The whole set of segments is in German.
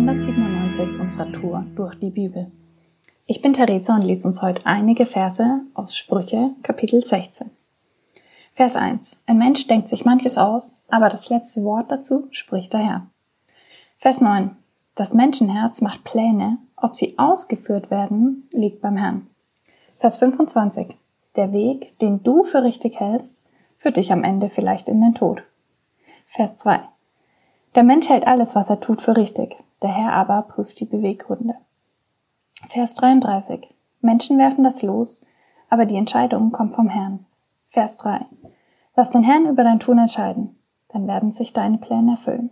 197 unserer Tour durch die Bibel. Ich bin Theresa und lese uns heute einige Verse aus Sprüche, Kapitel 16. Vers 1. Ein Mensch denkt sich manches aus, aber das letzte Wort dazu spricht der Herr. Vers 9. Das Menschenherz macht Pläne, ob sie ausgeführt werden, liegt beim Herrn. Vers 25. Der Weg, den du für richtig hältst, führt dich am Ende vielleicht in den Tod. Vers 2. Der Mensch hält alles, was er tut, für richtig. Der Herr aber prüft die Beweggründe. Vers 33. Menschen werfen das Los, aber die Entscheidung kommt vom Herrn. Vers 3. Lass den Herrn über dein Tun entscheiden, dann werden sich deine Pläne erfüllen.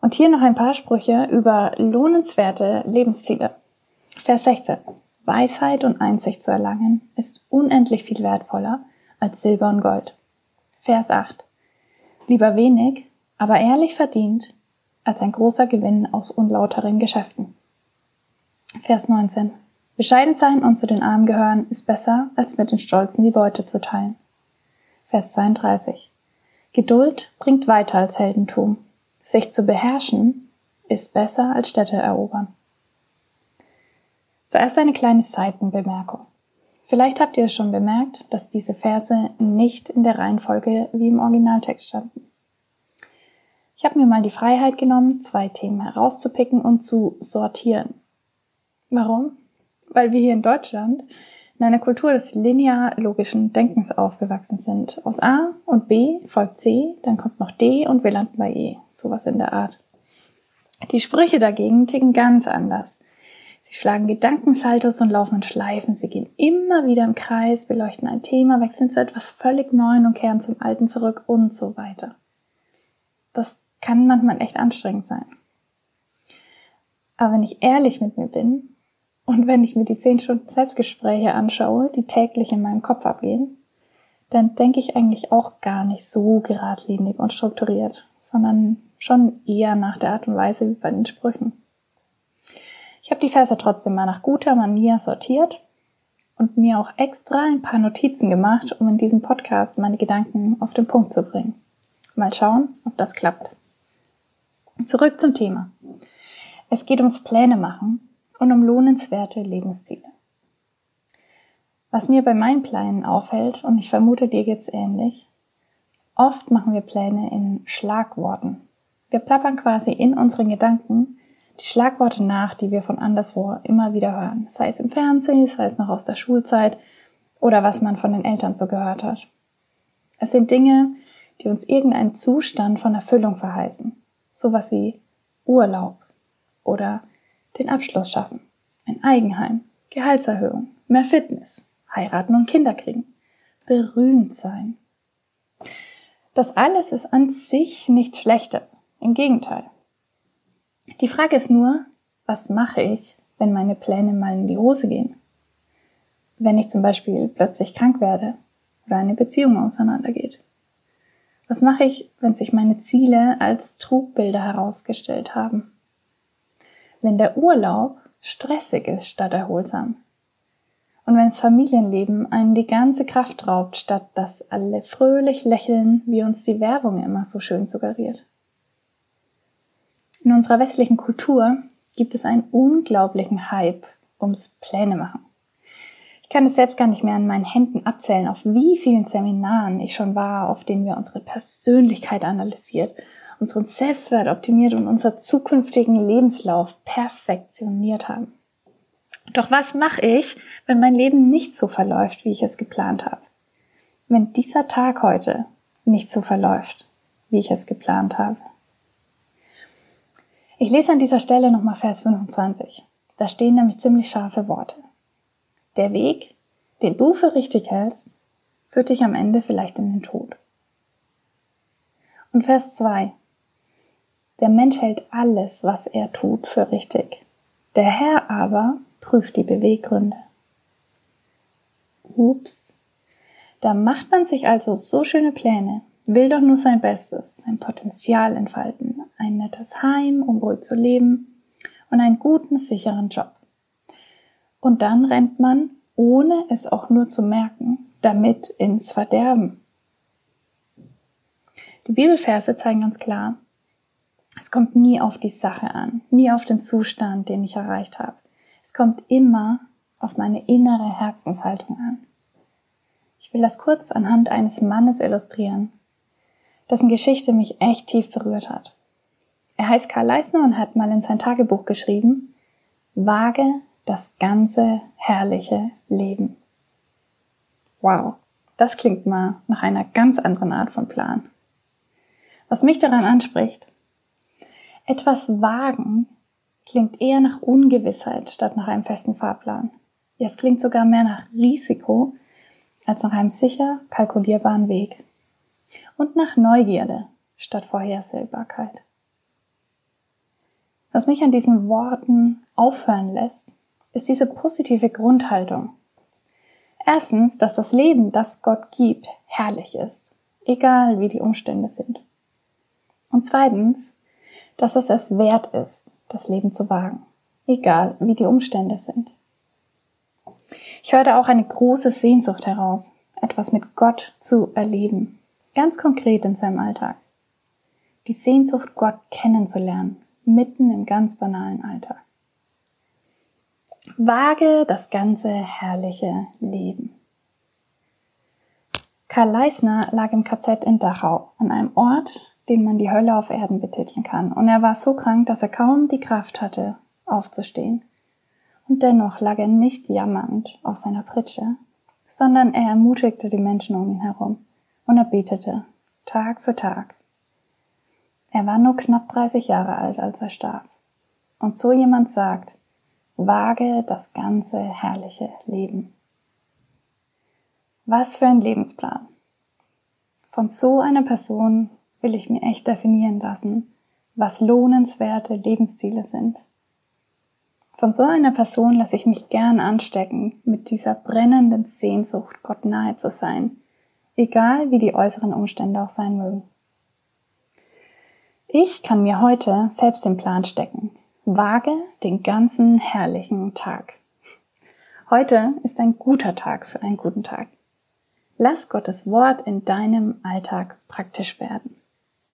Und hier noch ein paar Sprüche über lohnenswerte Lebensziele. Vers 16. Weisheit und Einsicht zu erlangen ist unendlich viel wertvoller als Silber und Gold. Vers 8. Lieber wenig, aber ehrlich verdient, als ein großer Gewinn aus unlauteren Geschäften. Vers 19. Bescheiden sein und zu den Armen gehören ist besser, als mit den Stolzen die Beute zu teilen. Vers 32. Geduld bringt weiter als Heldentum. Sich zu beherrschen ist besser als Städte erobern. Zuerst eine kleine Seitenbemerkung. Vielleicht habt ihr es schon bemerkt, dass diese Verse nicht in der Reihenfolge wie im Originaltext standen. Ich habe mir mal die Freiheit genommen, zwei Themen herauszupicken und zu sortieren. Warum? Weil wir hier in Deutschland in einer Kultur des linear-logischen Denkens aufgewachsen sind. Aus A und B folgt C, dann kommt noch D und wir landen bei E. Sowas in der Art. Die Sprüche dagegen ticken ganz anders. Sie schlagen Gedankensaltos und laufen in Schleifen. Sie gehen immer wieder im Kreis, beleuchten ein Thema, wechseln zu etwas völlig Neuen und kehren zum Alten zurück und so weiter. Das kann manchmal echt anstrengend sein. Aber wenn ich ehrlich mit mir bin und wenn ich mir die zehn Stunden Selbstgespräche anschaue, die täglich in meinem Kopf abgehen, dann denke ich eigentlich auch gar nicht so geradlinig und strukturiert, sondern schon eher nach der Art und Weise wie bei den Sprüchen. Ich habe die Verse trotzdem mal nach guter Manier sortiert und mir auch extra ein paar Notizen gemacht, um in diesem Podcast meine Gedanken auf den Punkt zu bringen. Mal schauen, ob das klappt. Zurück zum Thema. Es geht ums Pläne machen und um lohnenswerte Lebensziele. Was mir bei meinen Plänen auffällt, und ich vermute dir geht's ähnlich, oft machen wir Pläne in Schlagworten. Wir plappern quasi in unseren Gedanken die Schlagworte nach, die wir von anderswo immer wieder hören. Sei es im Fernsehen, sei es noch aus der Schulzeit oder was man von den Eltern so gehört hat. Es sind Dinge, die uns irgendeinen Zustand von Erfüllung verheißen sowas wie Urlaub oder den Abschluss schaffen, ein Eigenheim, Gehaltserhöhung, mehr Fitness, heiraten und Kinder kriegen, berühmt sein. Das alles ist an sich nichts Schlechtes, im Gegenteil. Die Frage ist nur, was mache ich, wenn meine Pläne mal in die Hose gehen? Wenn ich zum Beispiel plötzlich krank werde oder eine Beziehung auseinandergeht? Was mache ich, wenn sich meine Ziele als Trugbilder herausgestellt haben? Wenn der Urlaub stressig ist statt erholsam? Und wenn das Familienleben einen die ganze Kraft raubt, statt dass alle fröhlich lächeln, wie uns die Werbung immer so schön suggeriert? In unserer westlichen Kultur gibt es einen unglaublichen Hype ums Pläne machen. Ich kann es selbst gar nicht mehr an meinen Händen abzählen, auf wie vielen Seminaren ich schon war, auf denen wir unsere Persönlichkeit analysiert, unseren Selbstwert optimiert und unseren zukünftigen Lebenslauf perfektioniert haben. Doch was mache ich, wenn mein Leben nicht so verläuft, wie ich es geplant habe? Wenn dieser Tag heute nicht so verläuft, wie ich es geplant habe? Ich lese an dieser Stelle nochmal Vers 25. Da stehen nämlich ziemlich scharfe Worte. Der Weg, den du für richtig hältst, führt dich am Ende vielleicht in den Tod. Und Vers 2. Der Mensch hält alles, was er tut, für richtig. Der Herr aber prüft die Beweggründe. Ups. Da macht man sich also so schöne Pläne, will doch nur sein Bestes, sein Potenzial entfalten, ein nettes Heim, um ruhig zu leben und einen guten, sicheren Job. Und dann rennt man, ohne es auch nur zu merken, damit ins Verderben. Die Bibelverse zeigen ganz klar, Es kommt nie auf die Sache an, nie auf den Zustand, den ich erreicht habe. Es kommt immer auf meine innere Herzenshaltung an. Ich will das kurz anhand eines Mannes illustrieren, dessen Geschichte mich echt tief berührt hat. Er heißt Karl Leisner und hat mal in sein Tagebuch geschrieben, wage das ganze herrliche Leben. Wow, das klingt mal nach einer ganz anderen Art von Plan. Was mich daran anspricht, etwas wagen klingt eher nach Ungewissheit statt nach einem festen Fahrplan. Es klingt sogar mehr nach Risiko als nach einem sicher kalkulierbaren Weg. Und nach Neugierde statt Vorhersehbarkeit. Was mich an diesen Worten aufhören lässt, ist diese positive Grundhaltung. Erstens, dass das Leben, das Gott gibt, herrlich ist, egal wie die Umstände sind. Und zweitens, dass es es wert ist, das Leben zu wagen, egal wie die Umstände sind. Ich hörte auch eine große Sehnsucht heraus, etwas mit Gott zu erleben, ganz konkret in seinem Alltag. Die Sehnsucht, Gott kennenzulernen, mitten im ganz banalen Alltag. Wage das ganze herrliche Leben. Karl Leisner lag im KZ in Dachau, an einem Ort, den man die Hölle auf Erden betiteln kann, und er war so krank, dass er kaum die Kraft hatte, aufzustehen. Und dennoch lag er nicht jammernd auf seiner Pritsche, sondern er ermutigte die Menschen um ihn herum und er betete, Tag für Tag. Er war nur knapp 30 Jahre alt, als er starb. Und so jemand sagt, wage das ganze herrliche Leben. Was für ein Lebensplan. Von so einer Person will ich mir echt definieren lassen, was lohnenswerte Lebensziele sind. Von so einer Person lasse ich mich gern anstecken, mit dieser brennenden Sehnsucht, Gott nahe zu sein, egal wie die äußeren Umstände auch sein mögen. Ich kann mir heute selbst den Plan stecken, Wage den ganzen herrlichen Tag. Heute ist ein guter Tag für einen guten Tag. Lass Gottes Wort in deinem Alltag praktisch werden.